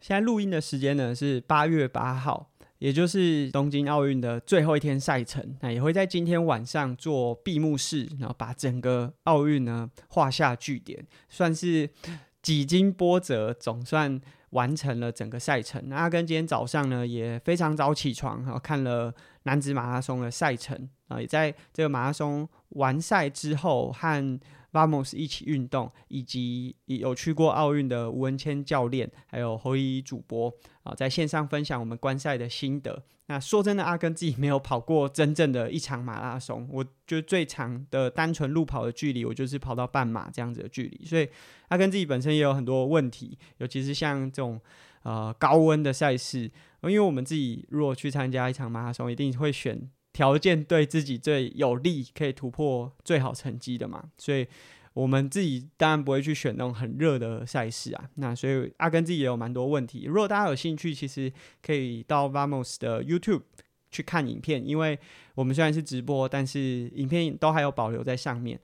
现在录音的时间呢是八月八号，也就是东京奥运的最后一天赛程，那也会在今天晚上做闭幕式，然后把整个奥运呢画下句点，算是几经波折，总算完成了整个赛程。那阿根今天早上呢也非常早起床，然后看了男子马拉松的赛程，啊，也在这个马拉松完赛之后和 Vamos 一起运动，以及有去过奥运的吴文谦教练，还有侯怡主播啊，在线上分享我们观赛的心得。那说真的，阿根自己没有跑过真正的一场马拉松，我就最长的单纯路跑的距离，我就是跑到半马这样子的距离。所以阿根自己本身也有很多问题，尤其是像这种呃高温的赛事，因为我们自己如果去参加一场马拉松，一定会选。条件对自己最有利，可以突破最好成绩的嘛，所以我们自己当然不会去选那种很热的赛事啊。那所以阿根自己也有蛮多问题。如果大家有兴趣，其实可以到 Vamos 的 YouTube 去看影片，因为我们虽然是直播，但是影片都还有保留在上面。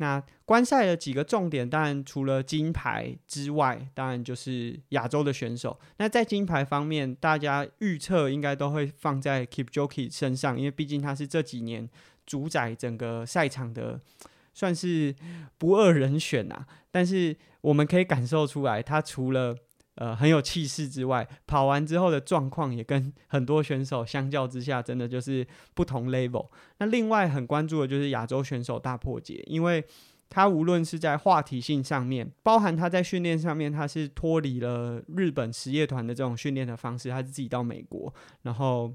那观赛的几个重点，当然除了金牌之外，当然就是亚洲的选手。那在金牌方面，大家预测应该都会放在 Keep Jockey 身上，因为毕竟他是这几年主宰整个赛场的，算是不二人选啊。但是我们可以感受出来，他除了呃，很有气势之外，跑完之后的状况也跟很多选手相较之下，真的就是不同 level。那另外很关注的就是亚洲选手大破解，因为他无论是在话题性上面，包含他在训练上面，他是脱离了日本实业团的这种训练的方式，他是自己到美国，然后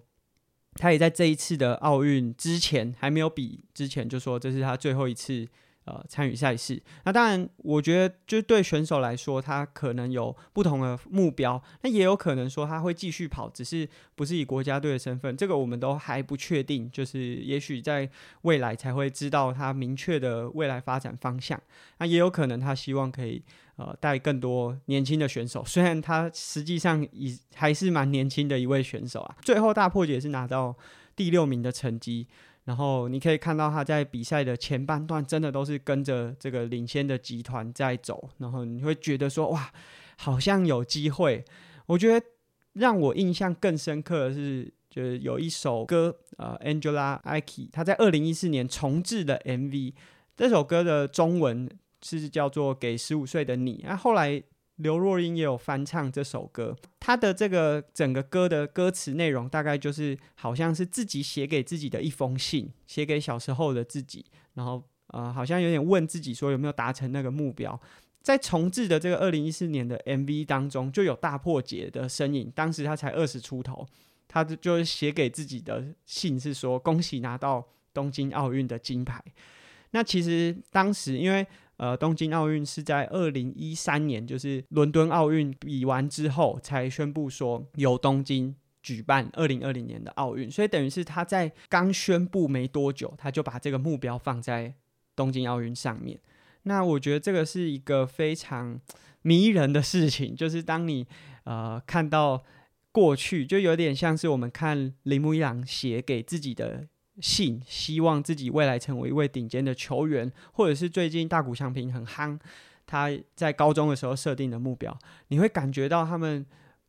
他也在这一次的奥运之前还没有比之前，就说这是他最后一次。呃，参与赛事，那当然，我觉得就对选手来说，他可能有不同的目标，那也有可能说他会继续跑，只是不是以国家队的身份，这个我们都还不确定，就是也许在未来才会知道他明确的未来发展方向。那也有可能他希望可以呃带更多年轻的选手，虽然他实际上已还是蛮年轻的一位选手啊。最后大破解是拿到第六名的成绩。然后你可以看到他在比赛的前半段，真的都是跟着这个领先的集团在走。然后你会觉得说，哇，好像有机会。我觉得让我印象更深刻的是，就是有一首歌，呃，Angela Aki 他在二零一四年重制的 MV。这首歌的中文是叫做《给十五岁的你》。那后来。刘若英也有翻唱这首歌，她的这个整个歌的歌词内容大概就是好像是自己写给自己的一封信，写给小时候的自己，然后呃好像有点问自己说有没有达成那个目标。在重制的这个二零一四年的 MV 当中，就有大破解的身影，当时他才二十出头，他就写给自己的信是说恭喜拿到东京奥运的金牌。那其实当时因为。呃，东京奥运是在二零一三年，就是伦敦奥运比完之后，才宣布说由东京举办二零二零年的奥运，所以等于是他在刚宣布没多久，他就把这个目标放在东京奥运上面。那我觉得这个是一个非常迷人的事情，就是当你呃看到过去，就有点像是我们看铃木一朗写给自己的。信希望自己未来成为一位顶尖的球员，或者是最近大谷翔平很夯，他在高中的时候设定的目标，你会感觉到他们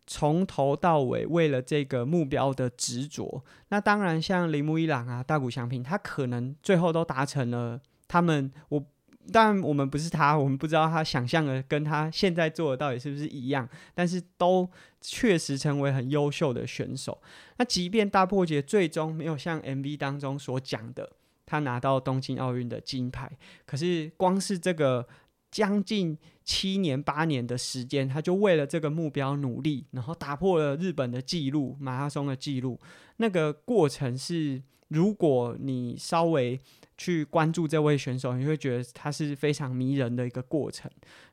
从头到尾为了这个目标的执着。那当然，像铃木一朗啊、大谷翔平，他可能最后都达成了他们我。但我们不是他，我们不知道他想象的跟他现在做的到底是不是一样。但是都确实成为很优秀的选手。那即便大破节最终没有像 MV 当中所讲的，他拿到东京奥运的金牌，可是光是这个将近七年八年的时间，他就为了这个目标努力，然后打破了日本的纪录，马拉松的纪录。那个过程是，如果你稍微。去关注这位选手，你会觉得他是非常迷人的一个过程。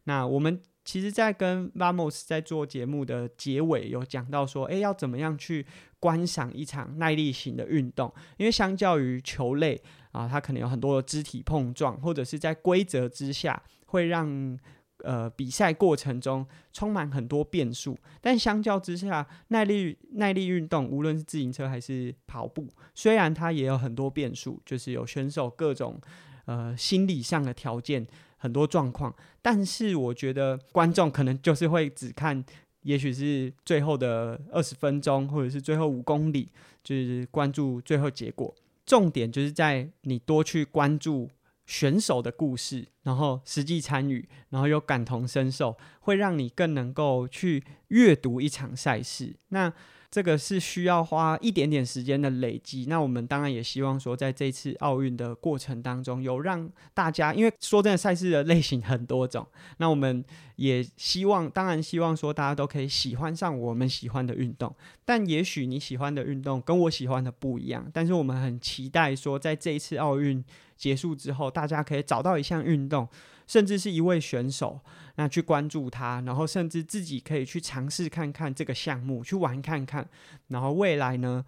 那我们其实，在跟 Vamos 在做节目的结尾有讲到说，诶，要怎么样去观赏一场耐力型的运动？因为相较于球类啊，它可能有很多的肢体碰撞，或者是在规则之下会让。呃，比赛过程中充满很多变数，但相较之下，耐力耐力运动，无论是自行车还是跑步，虽然它也有很多变数，就是有选手各种呃心理上的条件，很多状况，但是我觉得观众可能就是会只看也许是最后的二十分钟，或者是最后五公里，就是关注最后结果。重点就是在你多去关注选手的故事，然后实际参与，然后又感同身受，会让你更能够去阅读一场赛事。那这个是需要花一点点时间的累积。那我们当然也希望说，在这次奥运的过程当中，有让大家，因为说真的，赛事的类型很多种。那我们也希望，当然希望说，大家都可以喜欢上我们喜欢的运动。但也许你喜欢的运动跟我喜欢的不一样。但是我们很期待说，在这一次奥运结束之后，大家可以找到一项运动。甚至是一位选手，那去关注他，然后甚至自己可以去尝试看看这个项目，去玩看看。然后未来呢，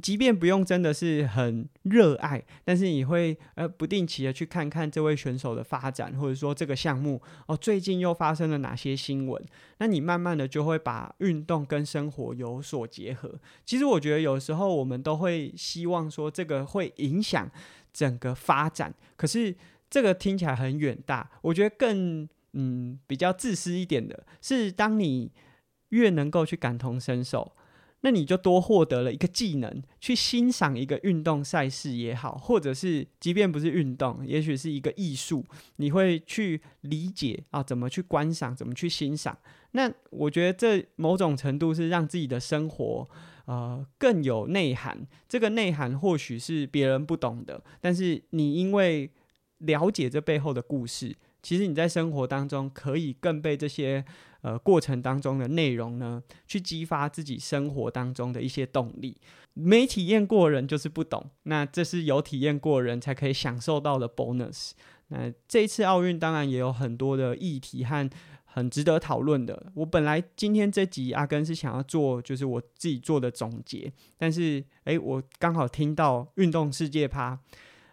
即便不用真的是很热爱，但是你会呃不定期的去看看这位选手的发展，或者说这个项目哦最近又发生了哪些新闻。那你慢慢的就会把运动跟生活有所结合。其实我觉得有时候我们都会希望说这个会影响整个发展，可是。这个听起来很远大，我觉得更嗯比较自私一点的是，当你越能够去感同身受，那你就多获得了一个技能，去欣赏一个运动赛事也好，或者是即便不是运动，也许是一个艺术，你会去理解啊怎么去观赏，怎么去欣赏。那我觉得这某种程度是让自己的生活呃更有内涵。这个内涵或许是别人不懂的，但是你因为了解这背后的故事，其实你在生活当中可以更被这些呃过程当中的内容呢，去激发自己生活当中的一些动力。没体验过人就是不懂，那这是有体验过人才可以享受到的 bonus。那这一次奥运当然也有很多的议题和很值得讨论的。我本来今天这集阿根是想要做就是我自己做的总结，但是诶，我刚好听到运动世界趴。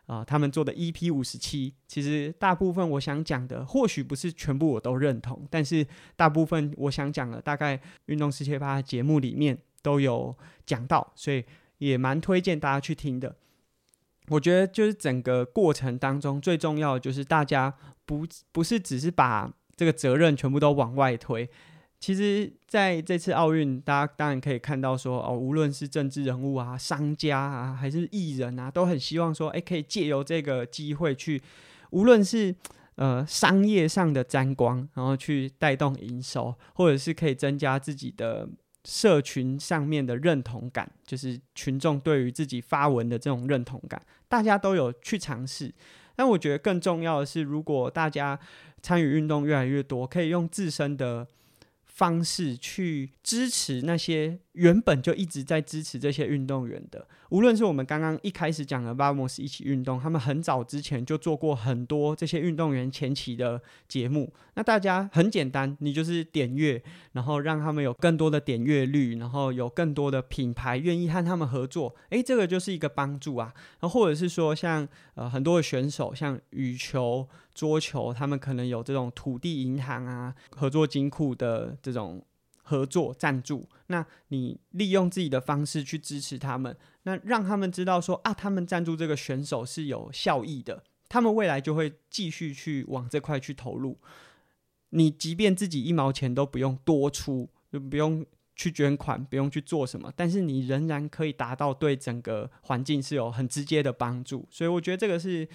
啊、他们做的 EP 五十七，其实大部分我想讲的，或许不是全部我都认同，但是大部分我想讲的，大概运动世界趴节目里面都有讲到，所以也蛮推荐大家去听的。我觉得就是整个过程当中最重要的，就是大家不不是只是把这个责任全部都往外推。其实，在这次奥运，大家当然可以看到说，哦，无论是政治人物啊、商家啊，还是艺人啊，都很希望说，诶，可以借由这个机会去，无论是呃商业上的沾光，然后去带动营收，或者是可以增加自己的社群上面的认同感，就是群众对于自己发文的这种认同感，大家都有去尝试。但我觉得更重要的是，如果大家参与运动越来越多，可以用自身的方式去支持那些原本就一直在支持这些运动员的，无论是我们刚刚一开始讲的 Vamos 一起运动，他们很早之前就做过很多这些运动员前期的节目。那大家很简单，你就是点阅，然后让他们有更多的点阅率，然后有更多的品牌愿意和他们合作。诶，这个就是一个帮助啊。然后或者是说，像呃很多的选手，像羽球。桌球，他们可能有这种土地银行啊、合作金库的这种合作赞助。那你利用自己的方式去支持他们，那让他们知道说啊，他们赞助这个选手是有效益的，他们未来就会继续去往这块去投入。你即便自己一毛钱都不用多出，就不用去捐款，不用去做什么，但是你仍然可以达到对整个环境是有很直接的帮助。所以我觉得这个是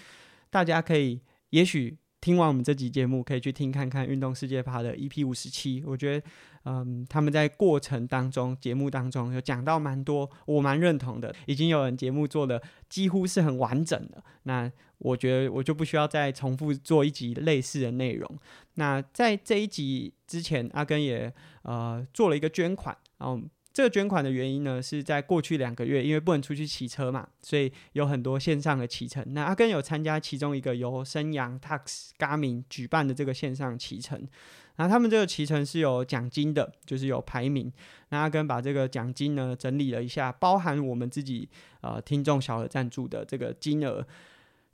大家可以。也许听完我们这集节目，可以去听看看《运动世界趴》的 EP 五十七。我觉得，嗯，他们在过程当中、节目当中有讲到蛮多，我蛮认同的。已经有人节目做的几乎是很完整的，那我觉得我就不需要再重复做一集类似的内容。那在这一集之前，阿根也呃做了一个捐款，然后。这个捐款的原因呢，是在过去两个月，因为不能出去骑车嘛，所以有很多线上的骑乘。那阿根有参加其中一个由升阳 tax ga 明举办的这个线上骑乘，那他们这个骑乘是有奖金的，就是有排名。那阿根把这个奖金呢整理了一下，包含我们自己呃听众小额赞助的这个金额，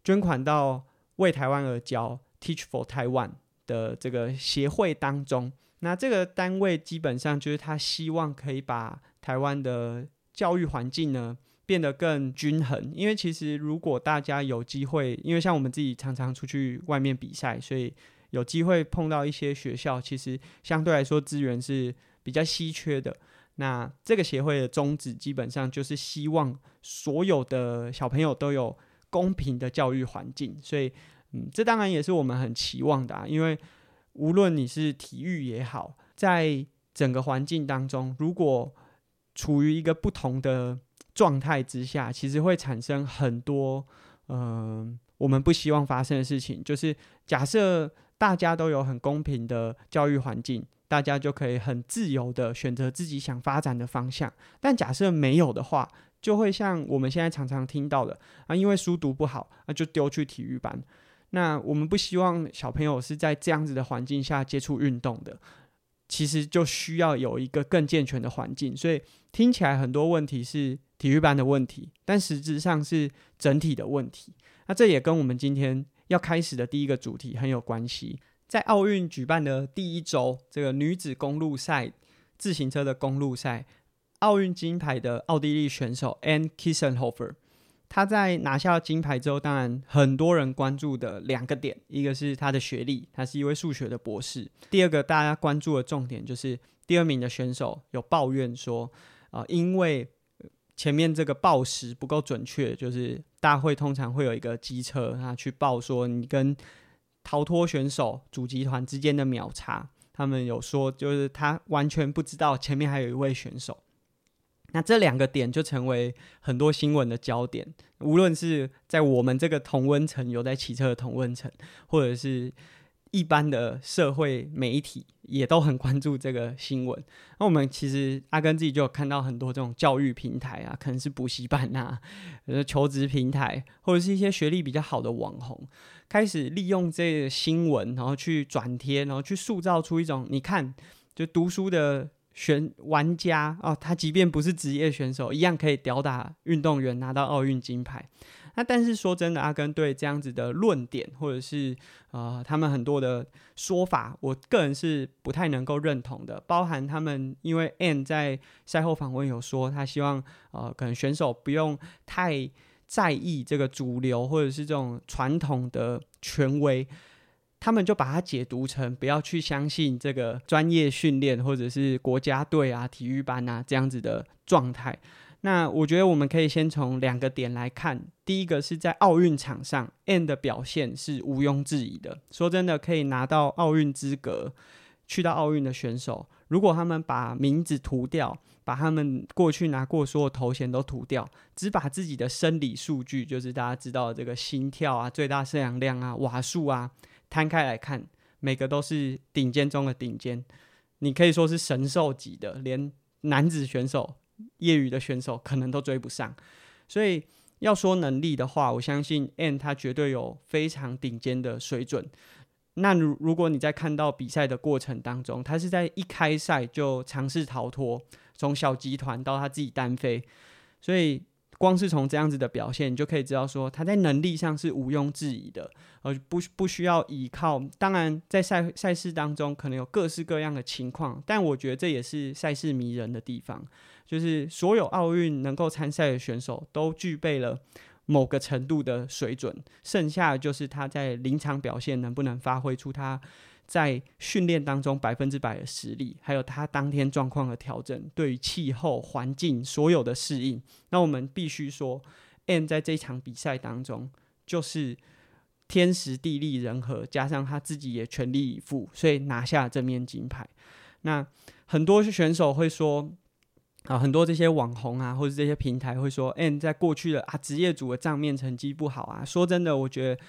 捐款到为台湾而教 Teach for Taiwan 的这个协会当中。那这个单位基本上就是他希望可以把台湾的教育环境呢变得更均衡，因为其实如果大家有机会，因为像我们自己常常出去外面比赛，所以有机会碰到一些学校，其实相对来说资源是比较稀缺的。那这个协会的宗旨基本上就是希望所有的小朋友都有公平的教育环境，所以，嗯，这当然也是我们很期望的啊。因为无论你是体育也好，在整个环境当中，如果处于一个不同的状态之下，其实会产生很多，嗯、我们不希望发生的事情。就是假设大家都有很公平的教育环境。大家就可以很自由的选择自己想发展的方向，但假设没有的话，就会像我们现在常常听到的啊，因为书读不好，那就丢去体育班。那我们不希望小朋友是在这样子的环境下接触运动的，其实就需要有一个更健全的环境。所以听起来很多问题是体育班的问题，但实质上是整体的问题。那这也跟我们今天要开始的第一个主题很有关系。在奥运举办的第一周，这个女子公路赛自行车的公路赛，奥运金牌的奥地利选手 Anne Kissenhofer，他在拿下金牌之后，当然很多人关注的两个点，一个是他的学历，他是一位数学的博士；第二个大家关注的重点就是第二名的选手有抱怨说，啊、因为前面这个报时不够准确，就是大会通常会有一个机车啊去报说你跟逃脱选手主集团之间的秒差，他们有说，就是他完全不知道前面还有一位选手。那这两个点就成为很多新闻的焦点，无论是在我们这个同温层有在骑车的同温层，或者是一般的社会媒体，也都很关注这个新闻。那我们其实阿根自己就有看到很多这种教育平台啊，可能是补习班啊，求职平台，或者是一些学历比较好的网红。开始利用这个新闻，然后去转贴，然后去塑造出一种你看，就读书的选玩家哦，他即便不是职业选手，一样可以吊打运动员拿到奥运金牌。那但是说真的，阿根对这样子的论点，或者是呃他们很多的说法，我个人是不太能够认同的。包含他们因为 a n 在赛后访问有说，他希望呃可能选手不用太。在意这个主流或者是这种传统的权威，他们就把它解读成不要去相信这个专业训练或者是国家队啊、体育班啊这样子的状态。那我觉得我们可以先从两个点来看，第一个是在奥运场上，Anne 的表现是毋庸置疑的。说真的，可以拿到奥运资格去到奥运的选手，如果他们把名字涂掉。把他们过去拿过所有头衔都涂掉，只把自己的生理数据，就是大家知道的这个心跳啊、最大摄氧量啊、瓦数啊，摊开来看，每个都是顶尖中的顶尖。你可以说是神兽级的，连男子选手、业余的选手可能都追不上。所以要说能力的话，我相信 N 他绝对有非常顶尖的水准。那如如果你在看到比赛的过程当中，他是在一开赛就尝试逃脱。从小集团到他自己单飞，所以光是从这样子的表现，你就可以知道说他在能力上是毋庸置疑的，而不不需要依靠。当然，在赛赛事当中可能有各式各样的情况，但我觉得这也是赛事迷人的地方，就是所有奥运能够参赛的选手都具备了某个程度的水准，剩下的就是他在临场表现能不能发挥出他。在训练当中百分之百的实力，还有他当天状况的调整，对于气候环境所有的适应，那我们必须说，Anne 在这场比赛当中就是天时地利人和，加上他自己也全力以赴，所以拿下这面金牌。那很多选手会说，啊，很多这些网红啊，或者这些平台会说，n 在过去的啊职业组的账面成绩不好啊。说真的，我觉得。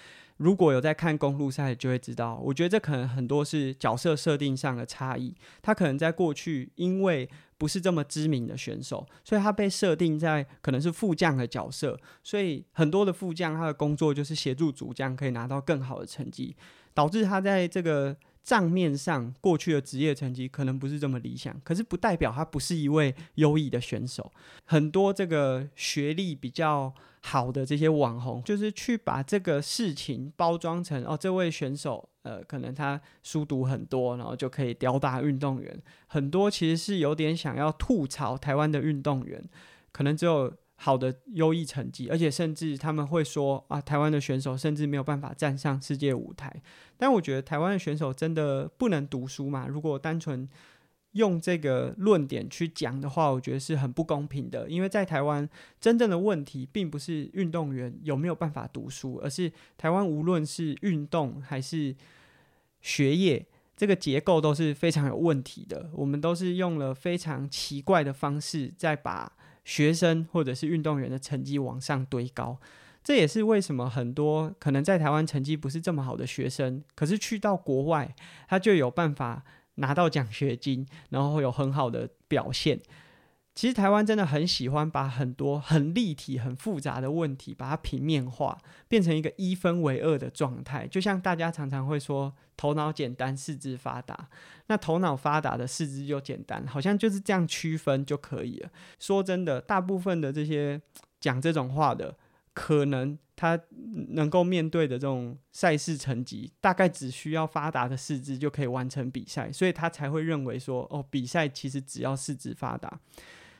如果有在看公路赛，就会知道，我觉得这可能很多是角色设定上的差异。他可能在过去因为不是这么知名的选手，所以他被设定在可能是副将的角色，所以很多的副将他的工作就是协助主将可以拿到更好的成绩，导致他在这个。账面上过去的职业成绩可能不是这么理想，可是不代表他不是一位优异的选手。很多这个学历比较好的这些网红，就是去把这个事情包装成哦，这位选手呃，可能他书读很多，然后就可以吊打运动员。很多其实是有点想要吐槽台湾的运动员，可能只有。好的优异成绩，而且甚至他们会说啊，台湾的选手甚至没有办法站上世界舞台。但我觉得台湾的选手真的不能读书嘛？如果单纯用这个论点去讲的话，我觉得是很不公平的。因为在台湾，真正的问题并不是运动员有没有办法读书，而是台湾无论是运动还是学业，这个结构都是非常有问题的。我们都是用了非常奇怪的方式，在把学生或者是运动员的成绩往上堆高。这也是为什么很多可能在台湾成绩不是这么好的学生，可是去到国外，他就有办法。拿到奖学金，然后有很好的表现。其实台湾真的很喜欢把很多很立体、很复杂的问题，把它平面化，变成一个一分为二的状态。就像大家常常会说，头脑简单，四肢发达。那头脑发达的四肢就简单，好像就是这样区分就可以了。说真的，大部分的这些讲这种话的，可能。他能够面对的这种赛事成绩，大概只需要发达的四肢就可以完成比赛，所以他才会认为说，哦，比赛其实只要四肢发达。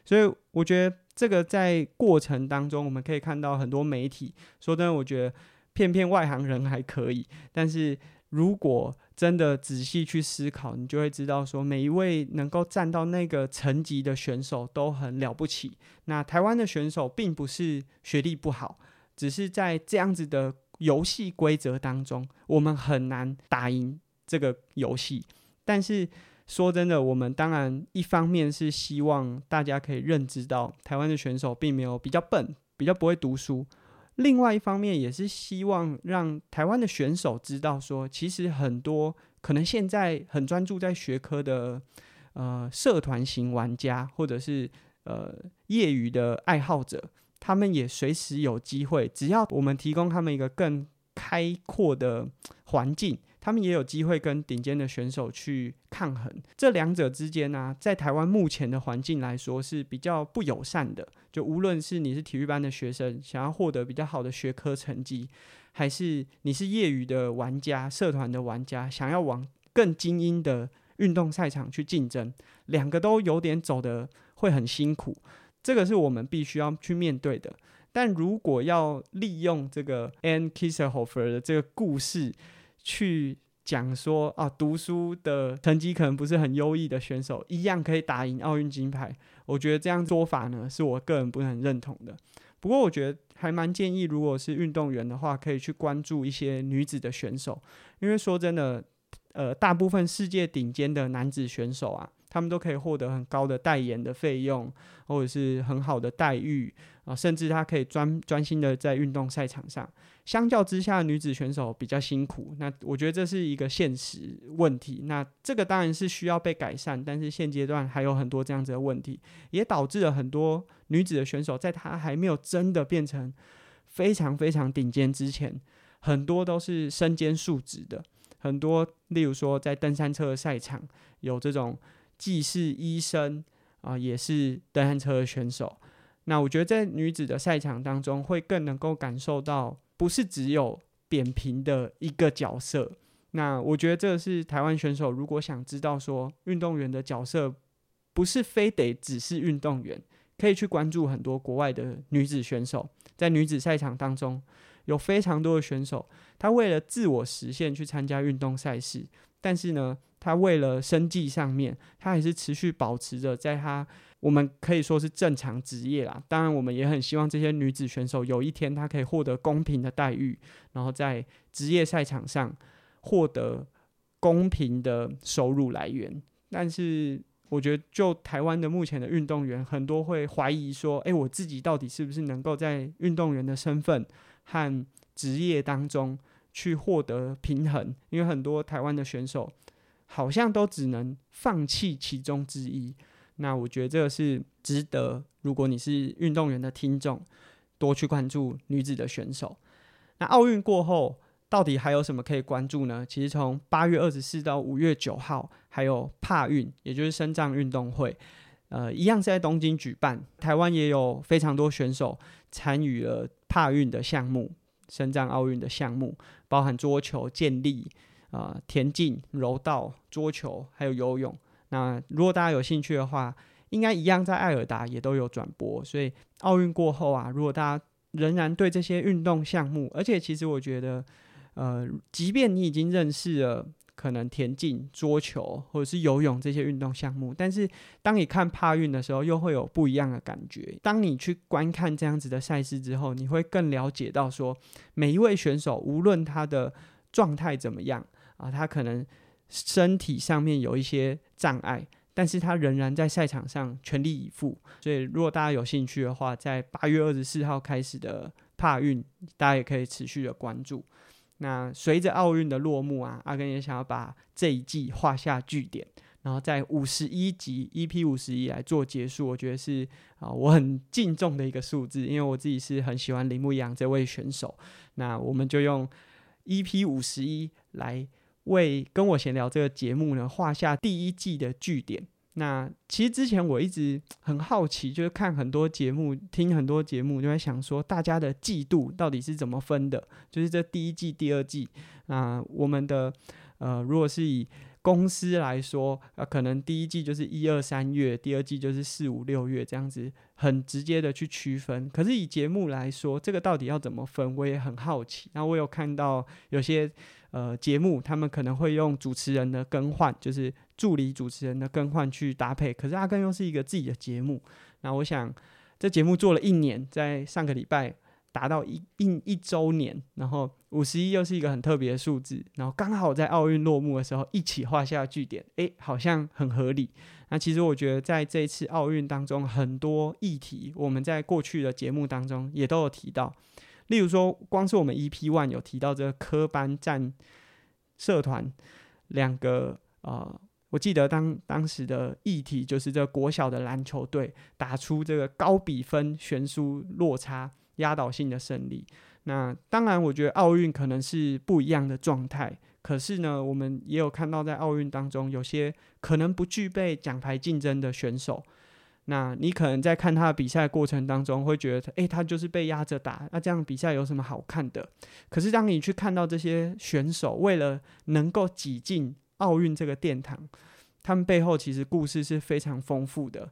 所以我觉得这个在过程当中，我们可以看到很多媒体说真的，我觉得骗骗外行人还可以，但是如果真的仔细去思考，你就会知道说，每一位能够站到那个层级的选手都很了不起。那台湾的选手并不是学历不好。只是在这样子的游戏规则当中，我们很难打赢这个游戏。但是说真的，我们当然一方面是希望大家可以认知到台湾的选手并没有比较笨，比较不会读书；另外一方面也是希望让台湾的选手知道说，其实很多可能现在很专注在学科的呃社团型玩家，或者是呃业余的爱好者。他们也随时有机会，只要我们提供他们一个更开阔的环境，他们也有机会跟顶尖的选手去抗衡。这两者之间呢、在台湾目前的环境来说是比较不友善的。就无论是你是体育班的学生，想要获得比较好的学科成绩，还是你是业余的玩家、社团的玩家，想要往更精英的运动赛场去竞争，两个都有点走得会很辛苦。这个是我们必须要去面对的。但如果要利用这个 Anne Kisserhofer 的这个故事去讲说啊，读书的成绩可能不是很优异的选手，一样可以打赢奥运金牌，我觉得这样做法呢，是我个人不是很认同的。不过我觉得还蛮建议，如果是运动员的话，可以去关注一些女子的选手，因为说真的，呃，大部分世界顶尖的男子选手啊。他们都可以获得很高的代言的费用，或者是很好的待遇啊，甚至他可以专专心的在运动赛场上。相较之下，女子选手比较辛苦。那我觉得这是一个现实问题。那这个当然是需要被改善，但是现阶段还有很多这样子的问题，也导致了很多女子的选手在她还没有真的变成非常非常顶尖之前，很多都是身兼数职的。很多，例如说在登山车的赛场有这种。既是医生啊，也是登山车的选手。那我觉得在女子的赛场当中，会更能够感受到，不是只有扁平的一个角色。那我觉得这是台湾选手如果想知道说，运动员的角色不是非得只是运动员，可以去关注很多国外的女子选手。在女子赛场当中，有非常多的选手，他为了自我实现去参加运动赛事，但是呢，他为了生计上面，他还是持续保持着在他我们可以说是正常职业啦。当然，我们也很希望这些女子选手有一天她可以获得公平的待遇，然后在职业赛场上获得公平的收入来源。但是，我觉得就台湾的目前的运动员，很多会怀疑说：“诶，我自己到底是不是能够在运动员的身份和职业当中去获得平衡？”因为很多台湾的选手。好像都只能放弃其中之一，那我觉得这个是值得。如果你是运动员的听众，多去关注女子的选手。那奥运过后，到底还有什么可以关注呢？其实从八月二十四到五月九号，还有帕运，也就是深藏运动会，呃，一样是在东京举办。台湾也有非常多选手参与了帕运的项目，深藏奥运的项目，包含桌球、健力。啊、田径、柔道、桌球，还有游泳。那如果大家有兴趣的话，应该一样在艾尔达也都有转播。所以奥运过后啊，如果大家仍然对这些运动项目，而且其实我觉得，呃，即便你已经认识了可能田径、桌球或者是游泳这些运动项目，但是当你看帕运的时候，又会有不一样的感觉。当你去观看这样子的赛事之后，你会更了解到说，每一位选手无论他的状态怎么样啊，他可能身体上面有一些障碍，但是他仍然在赛场上全力以赴。所以，如果大家有兴趣的话，在八月二十四号开始的帕运，大家也可以持续的关注。那随着奥运的落幕啊，阿根也想要把这一季画下句点，然后在五十一集 EP 五十一来做结束。我觉得是啊，我很敬重的一个数字，因为我自己是很喜欢铃木一朗这位选手。那我们就用 EP 五十一来为跟我闲聊这个节目呢画下第一季的句点。那其实之前我一直很好奇，就是看很多节目，听很多节目，就在想说大家的季度到底是怎么分的？就是这第一季、第二季，那我们的呃，如果是以公司来说，呃，可能第一季就是一二三月，第二季就是四五六月这样子，很直接的去区分。可是以节目来说，这个到底要怎么分？我也很好奇。那我有看到有些。呃，节目他们可能会用主持人的更换，就是助理主持人的更换去搭配。可是阿耕又是一个自己的节目，那我想这节目做了一年，在上个礼拜达到一一一周年，然后五十一又是一个很特别的数字，然后刚好在奥运落幕的时候一起画下句点，诶，好像很合理。那其实我觉得在这一次奥运当中，很多议题我们在过去的节目当中也都有提到。例如说，光是我们 EP One 有提到这个科班战社团两个啊、我记得当当时的议题就是这国小的篮球队打出这个高比分悬殊落差压倒性的胜利。那当然，我觉得奥运可能是不一样的状态，可是呢，我们也有看到在奥运当中有些可能不具备奖牌竞争的选手。那你可能在看他的比赛过程当中，会觉得，诶、他就是被压着打，那这样比赛有什么好看的？可是当你去看到这些选手为了能够挤进奥运这个殿堂，他们背后其实故事是非常丰富的。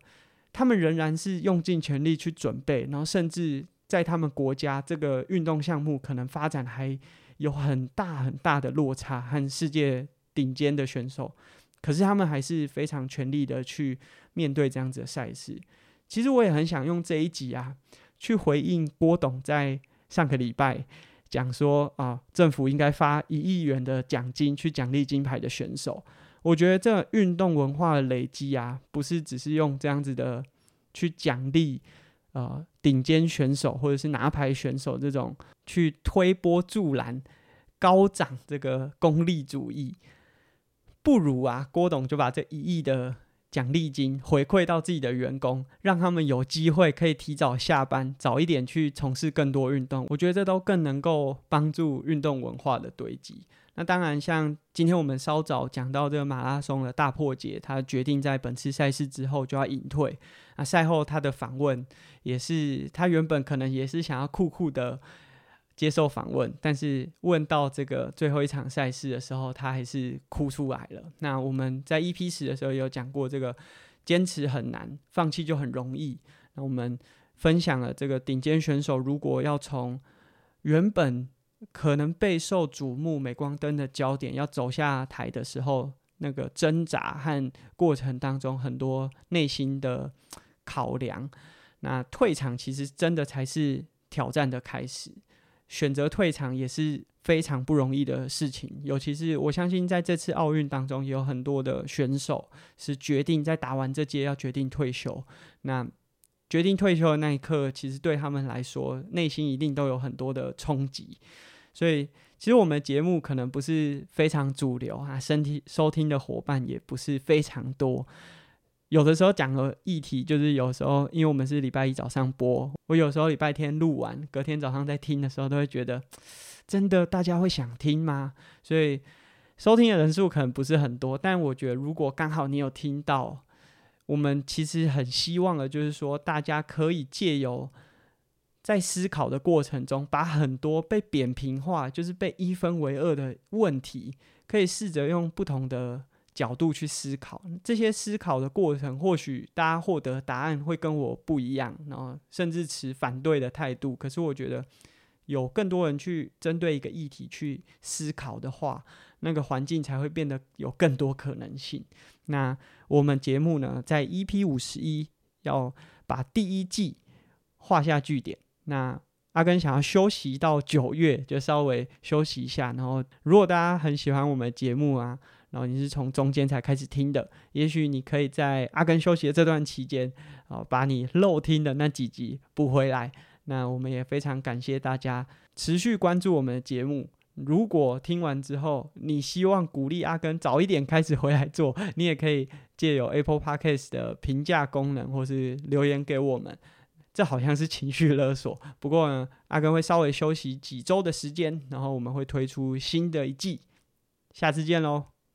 他们仍然是用尽全力去准备，然后甚至在他们国家这个运动项目可能发展还有很大很大的落差，和世界顶尖的选手。可是他们还是非常全力的去面对这样子的赛事。其实我也很想用这一集啊，去回应郭董在上个礼拜讲说啊，政府应该发一亿元的奖金去奖励金牌的选手。我觉得这运动文化的累积啊，不是只是用这样子的去奖励呃顶尖选手或者是拿牌选手这种去推波助澜、高涨这个功利主义。不如啊，郭董就把这一亿的奖励金回馈到自己的员工，让他们有机会可以提早下班，早一点去从事更多运动。我觉得这都更能够帮助运动文化的堆积。那当然，像今天我们稍早讲到这个马拉松的大破节，他决定在本次赛事之后就要隐退。那赛后他的访问也是，他原本可能也是想要酷酷的。接受访问，但是问到这个最后一场赛事的时候，他还是哭出来了。那我们在 EP 十的时候有讲过，这个坚持很难，放弃就很容易。那我们分享了这个顶尖选手如果要从原本可能备受瞩目、镁光灯的焦点，要走下台的时候，那个挣扎和过程当中很多内心的考量。那退场其实真的才是挑战的开始。选择退场也是非常不容易的事情，尤其是我相信在这次奥运当中，有很多的选手是决定在打完这届要决定退休。那决定退休的那一刻，其实对他们来说，内心一定都有很多的冲击。所以，其实我们的节目可能不是非常主流啊，身体收听的伙伴也不是非常多。有的时候讲的议题，就是有时候，因为我们是礼拜一早上播，我有时候礼拜天录完，隔天早上在听的时候，都会觉得，真的大家会想听吗？所以收听的人数可能不是很多，但我觉得如果刚好你有听到，我们其实很希望的，就是说大家可以借由在思考的过程中，把很多被扁平化，就是被一分为二的问题，可以试着用不同的。角度去思考这些思考的过程，或许大家获得答案会跟我不一样，然后甚至持反对的态度。可是我觉得有更多人去针对一个议题去思考的话，那个环境才会变得有更多可能性。那我们节目呢，在 EP 五十一要把第一季画下句点。那阿根想要休息到九月，就稍微休息一下。然后，如果大家很喜欢我们的节目啊，然后你是从中间才开始听的，也许你可以在阿根休息的这段期间，啊，把你漏听的那几集补回来。那我们也非常感谢大家持续关注我们的节目。如果听完之后，你希望鼓励阿根早一点开始回来做，你也可以借由 Apple Podcast 的评价功能，或是留言给我们。这好像是情绪勒索，不过呢，阿根会稍微休息几周的时间，然后我们会推出新的一季，下次见喽，